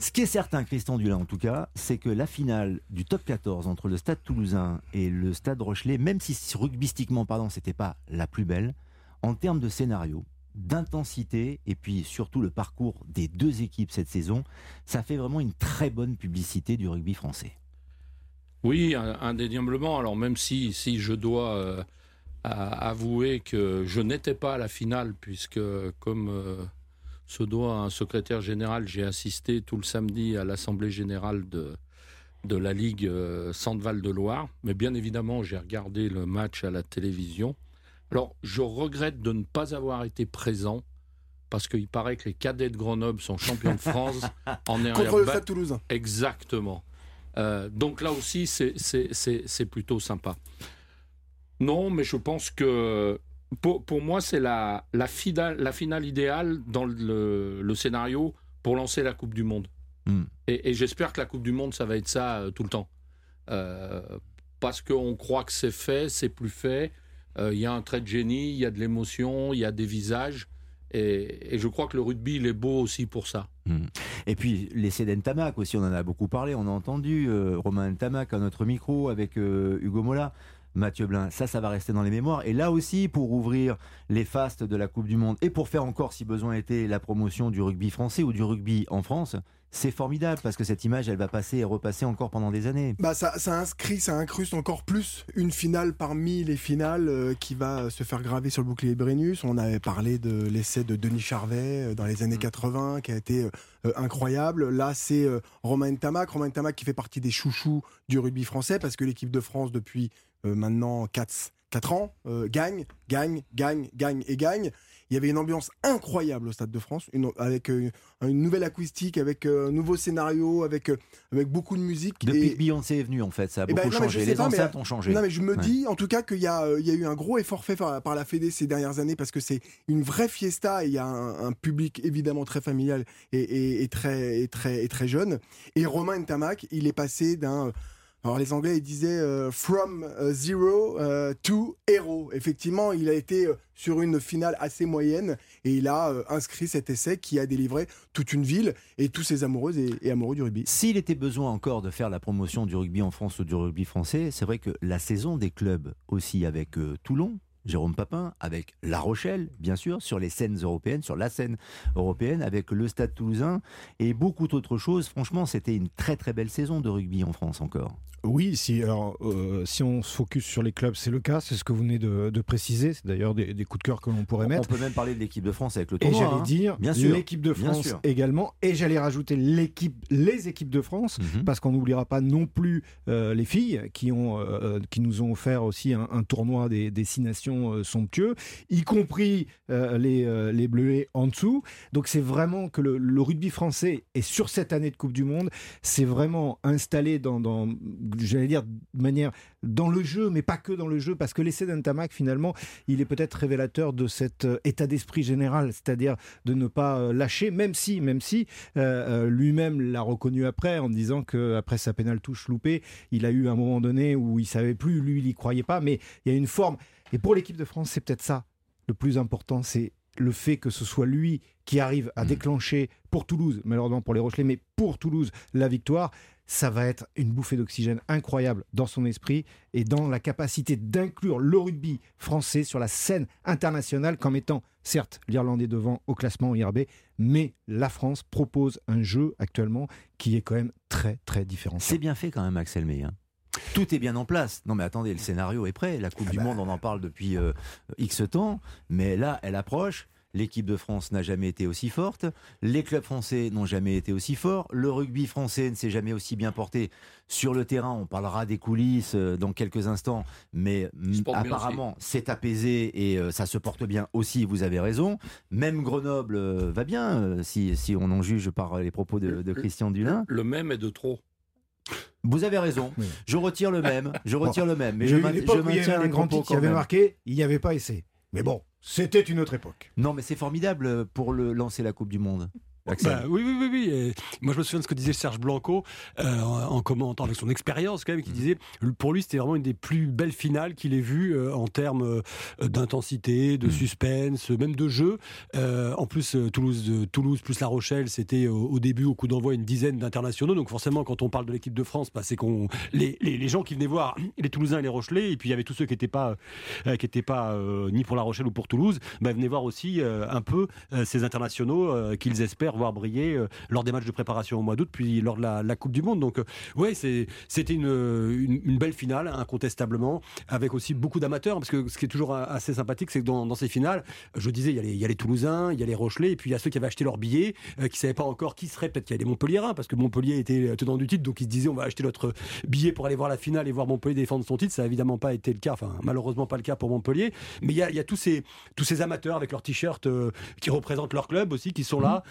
Ce qui est certain, Christian Dulin en tout cas, c'est que la finale du top 14 entre le Stade Toulousain et le Stade Rochelet, même si rugbystiquement pardon, c'était pas la plus belle, en termes de scénario, d'intensité et puis surtout le parcours des deux équipes cette saison, ça fait vraiment une très bonne publicité du rugby français. Oui, indéniablement. Alors même si, si je dois euh, avouer que je n'étais pas à la finale, puisque comme euh, se doit un secrétaire général, j'ai assisté tout le samedi à l'Assemblée générale de, de la Ligue euh, Centre-Val de Loire. Mais bien évidemment, j'ai regardé le match à la télévision. Alors, je regrette de ne pas avoir été présent parce qu'il paraît que les cadets de Grenoble sont champions de France en Contre le Stade Toulousain. Exactement. Euh, donc là aussi, c'est plutôt sympa. Non, mais je pense que pour, moi, c'est la, la, finale, la finale idéale dans le, scénario pour lancer la Coupe du Monde. Hmm. Et, j'espère que la Coupe du Monde, ça va être ça euh, tout le temps. Euh, parce qu'on croit que c'est fait, c'est plus fait. Il y a un trait de génie, il y a de l'émotion, il y a des visages. Et, je crois que le rugby, il est beau aussi pour ça. Hmm. Et puis l'essai d'Entamac aussi, on en a beaucoup parlé, on a entendu euh, Romain Entamac à notre micro avec euh, Hugo Mola. Mathieu Blin, ça, ça va rester dans les mémoires. Et là aussi, pour ouvrir les fastes de la Coupe du Monde et pour faire encore, si besoin était, la promotion du rugby français ou du rugby en France, c'est formidable parce que cette image, elle va passer et repasser encore pendant des années. Bah ça, ça inscrit, ça incruste encore plus une finale parmi les finales euh, qui va se faire graver sur le bouclier Brennus. On avait parlé de l'essai de Denis Charvet euh, dans les années 80 mm. qui a été euh, incroyable. Là, c'est Romain Tamac, Romain Tamac qui fait partie des chouchous du rugby français parce que l'équipe de France depuis maintenant 4, 4 ans gagne, gagne, gagne, gagne et gagne. Il y avait une ambiance incroyable au Stade de France, avec euh, une nouvelle acoustique, avec euh, un nouveau scénario, avec, euh, avec beaucoup de musique. Depuis que Beyoncé est venu, en fait, ça a eh ben, beaucoup changé. Les enceintes ont changé. Non, mais je me dis, en tout cas, qu'il y, y a eu un gros effort fait par, la Fédé ces dernières années, parce que c'est une vraie fiesta, et il y a un, public évidemment très familial et, et, très, et, très, et très jeune. Et Romain Ntamak, il est passé d'un alors les Anglais ils disaient euh, from euh, zero euh, to hero. Effectivement, il a été sur une finale assez moyenne et il a inscrit cet essai qui a délivré toute une ville et tous ses amoureuses et, amoureux du rugby. S'il était besoin encore de faire la promotion du rugby en France ou du rugby français, c'est vrai que la saison des clubs aussi avec Toulon, Jérôme Papin, avec La Rochelle, bien sûr, sur les scènes européennes, sur la scène européenne, avec le Stade toulousain et beaucoup d'autres choses. Franchement, c'était une très très belle saison de rugby en France encore. Oui, si, alors, euh, si on se focus sur les clubs, c'est le cas, c'est ce que vous venez de, préciser, c'est d'ailleurs des, coups de cœur que l'on pourrait mettre. On peut même parler de l'équipe de France avec le tournoi. Et j'allais hein. dire, bien sûr, l'équipe de France également, et j'allais rajouter l'équipe, les équipes de France, mhm. parce qu'on n'oubliera pas non plus euh, les filles qui, ont, euh, qui nous ont offert aussi un, tournoi des, destinations somptueux, y compris les, les Bleuets en dessous. Donc c'est vraiment que le, rugby français, et sur cette année de Coupe du Monde, c'est vraiment installé dans j'allais dire de manière dans le jeu, mais pas que dans le jeu, parce que l'essai d'Antamac, finalement, il est peut-être révélateur de cet euh, état d'esprit général, c'est-à-dire de ne pas euh, lâcher, même si, même si euh, lui-même l'a reconnu après, en disant que après sa pénale touche loupée, il a eu un moment donné où il savait plus, lui, il y croyait pas, mais il y a une forme. Et pour l'équipe de France, c'est peut-être ça le plus important, c'est le fait que ce soit lui qui arrive à mmh. déclencher pour Toulouse, malheureusement pour les Rochelais, mais pour Toulouse, la victoire, ça va être une bouffée d'oxygène incroyable dans son esprit et dans la capacité d'inclure le rugby français sur la scène internationale comme étant, certes, l'Irlandais devant au classement IRB, mais la France propose un jeu actuellement qui est quand même très très différent. C'est bien fait quand même, Axel May. Hein. tout est bien en place. Non mais attendez, le scénario est prêt. La Coupe ah du bah. Monde, on en parle depuis euh, X temps, mais là, elle approche. L'équipe de France n'a jamais été aussi forte. Les clubs français n'ont jamais été aussi forts. Le rugby français ne s'est jamais aussi bien porté sur le terrain. On parlera des coulisses euh, dans quelques instants, mais apparemment c'est apaisé et euh, ça se porte bien aussi. Vous avez raison. Même Grenoble euh, va bien, si, on en juge par les propos de, Christian Dulin. Le même est de trop. Vous avez raison. Je retire le même. Je retire le même. Mais je, je maintiens les grands qui avait marqué. Il n'y avait pas essai. Mais bon, c'était une autre époque. Non, mais c'est formidable pour le, lancer la Coupe du Monde. Bah, oui, oui, oui, oui. moi, je me souviens de ce que disait Serge Blanco euh, en, commentant avec son expérience, quand même, qui mm. disait pour lui, c'était vraiment une des plus belles finales qu'il ait vues euh, en termes euh, d'intensité, de mm. suspense, même de jeu. en plus, Toulouse, Toulouse plus La Rochelle, c'était au, début, au coup d'envoi, une dizaine d'internationaux. Donc, forcément, quand on parle de l'équipe de France, bah, c'est qu'on les, les, gens qui venaient voir les Toulousains et les Rochelais, et puis il y avait tous ceux qui n'étaient pas, qui étaient pas ni pour La Rochelle ou pour Toulouse, bah, venaient voir aussi un peu ces internationaux qu'ils espèrent voir briller euh, lors des matchs de préparation au mois d'août, puis lors de la, Coupe du Monde. Donc, euh, ouais, c'était une, une, belle finale, incontestablement, avec aussi beaucoup d'amateurs, parce que ce qui est toujours assez sympathique, c'est que dans, ces finales, je disais, il y, a les, il y, a les, Toulousains, il y a les Rochelais, et puis il y a ceux qui avaient acheté leur billet, euh, qui ne savaient pas encore qui serait, peut-être qu'il y a des Montpelliérains, parce que Montpellier était tenant du titre, donc ils se disaient, on va acheter notre billet pour aller voir la finale et voir Montpellier défendre son titre. Ça n'a évidemment pas été le cas, enfin, malheureusement pas le cas pour Montpellier, mais il y a, il y a tous, ces, tous ces amateurs avec leurs t-shirts qui représentent leur club aussi, qui sont là.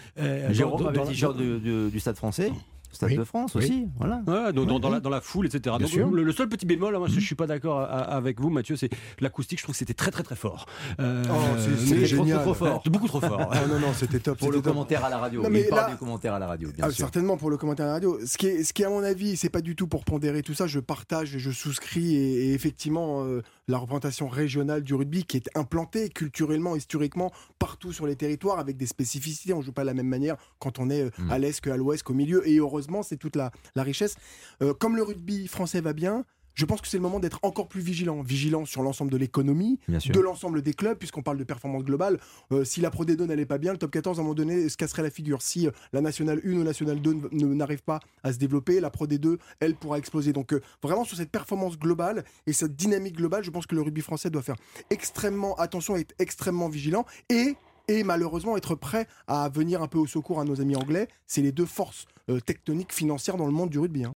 Jérôme avec le t-shirt du Stade français. Stade de France aussi, voilà. dans, la, dans, la, foule, etc. Donc, le, seul petit bémol, hein, moi, je mhm. suis pas d'accord avec vous, Mathieu, c'est l'acoustique. Je trouve que c'était très très très fort. Euh, oh, c'est génial. Trop, trop, fort, beaucoup trop fort. Non non, c'était top. Pour le commentaire à la radio. Non, mais Il parle du commentaire à la radio, bien ah, sûr. Certainement pour le commentaire à la radio. Ce qui est, ce qui est à mon avis, c'est pas du tout pour pondérer tout ça. Je partage, je souscris et, effectivement. Euh, la représentation régionale du rugby qui est implantée culturellement, historiquement, partout sur les territoires avec des spécificités. On ne joue pas de la même manière quand on est euh, mm. à l'est qu'à l'ouest qu'au milieu. Et heureusement, c'est toute la, richesse. Euh, comme le rugby français va bien, je pense que c'est le moment d'être encore plus vigilant. Vigilant sur l'ensemble de l'économie, de l'ensemble des clubs, puisqu'on parle de performance globale. Euh, si la Pro D2 n'allait pas bien, le top 14, à un moment donné, se casserait la figure. Si euh, la Nationale 1 ou Nationale 2 n'arrive pas à se développer, la Pro D2, elle, pourra exploser. Donc, euh, vraiment, sur cette performance globale et cette dynamique globale, je pense que le rugby français doit faire extrêmement attention et être extrêmement vigilant. Et et malheureusement être prêt à venir un peu au secours à nos amis anglais. C'est les deux forces tectoniques financières dans le monde du rugby. Hein.